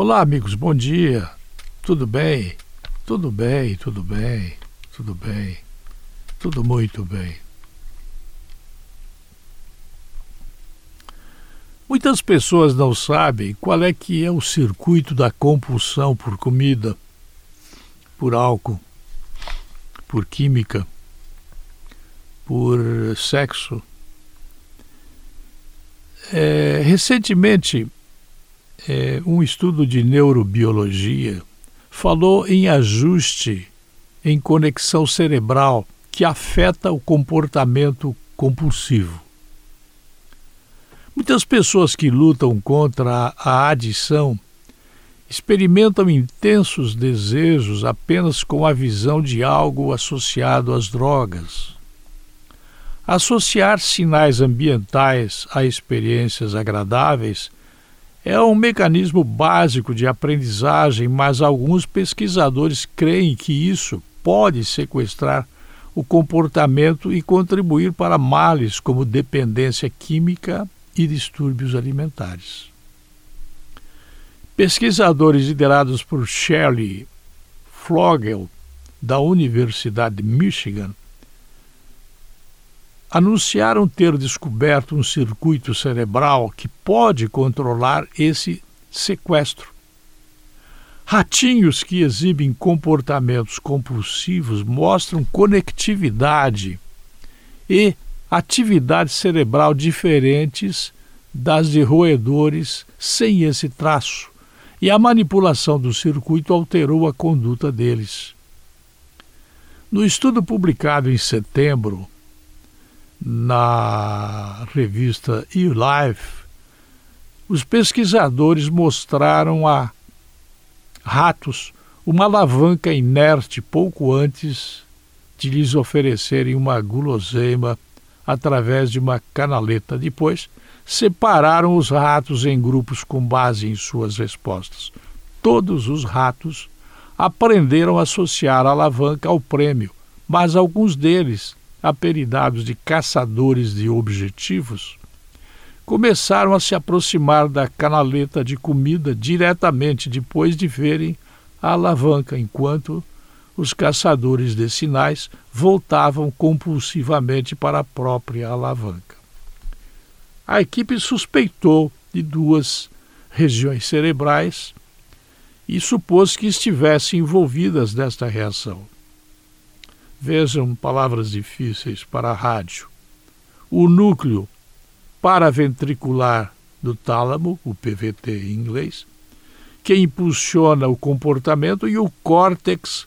Olá, amigos, bom dia. Tudo bem? Tudo bem, tudo bem, tudo bem, tudo muito bem. Muitas pessoas não sabem qual é que é o circuito da compulsão por comida, por álcool, por química, por sexo. É, recentemente, é, um estudo de neurobiologia falou em ajuste em conexão cerebral que afeta o comportamento compulsivo. Muitas pessoas que lutam contra a adição experimentam intensos desejos apenas com a visão de algo associado às drogas. Associar sinais ambientais a experiências agradáveis é um mecanismo básico de aprendizagem, mas alguns pesquisadores creem que isso pode sequestrar o comportamento e contribuir para males como dependência química e distúrbios alimentares. Pesquisadores liderados por Shirley Flogel, da Universidade de Michigan, anunciaram ter descoberto um circuito cerebral que pode controlar esse sequestro. Ratinhos que exibem comportamentos compulsivos mostram conectividade e atividade cerebral diferentes das de roedores sem esse traço, e a manipulação do circuito alterou a conduta deles. No estudo publicado em setembro, na revista eLife, os pesquisadores mostraram a ratos uma alavanca inerte pouco antes de lhes oferecerem uma guloseima através de uma canaleta. Depois, separaram os ratos em grupos com base em suas respostas. Todos os ratos aprenderam a associar a alavanca ao prêmio, mas alguns deles apelidados de caçadores de objetivos, começaram a se aproximar da canaleta de comida diretamente depois de verem a alavanca, enquanto os caçadores de sinais voltavam compulsivamente para a própria alavanca. A equipe suspeitou de duas regiões cerebrais e supôs que estivessem envolvidas nesta reação. Vejam palavras difíceis para a rádio. O núcleo paraventricular do tálamo, o PVT em inglês, que impulsiona o comportamento, e o córtex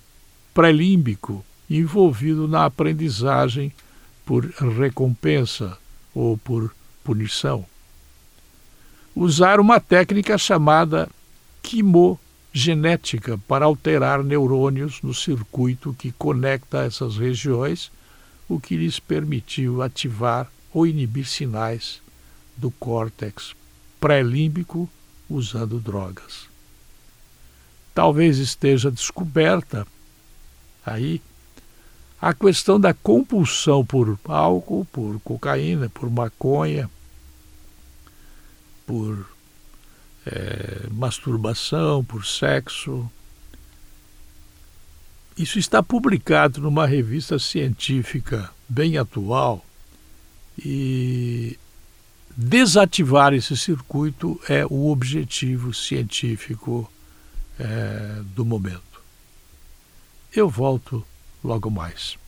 pré-límbico, envolvido na aprendizagem por recompensa ou por punição. Usar uma técnica chamada quimo genética para alterar neurônios no circuito que conecta essas regiões, o que lhes permitiu ativar ou inibir sinais do córtex pré-límbico usando drogas. Talvez esteja descoberta aí a questão da compulsão por álcool, por cocaína, por maconha, por é, masturbação, por sexo. Isso está publicado numa revista científica bem atual e desativar esse circuito é o objetivo científico é, do momento. Eu volto logo mais.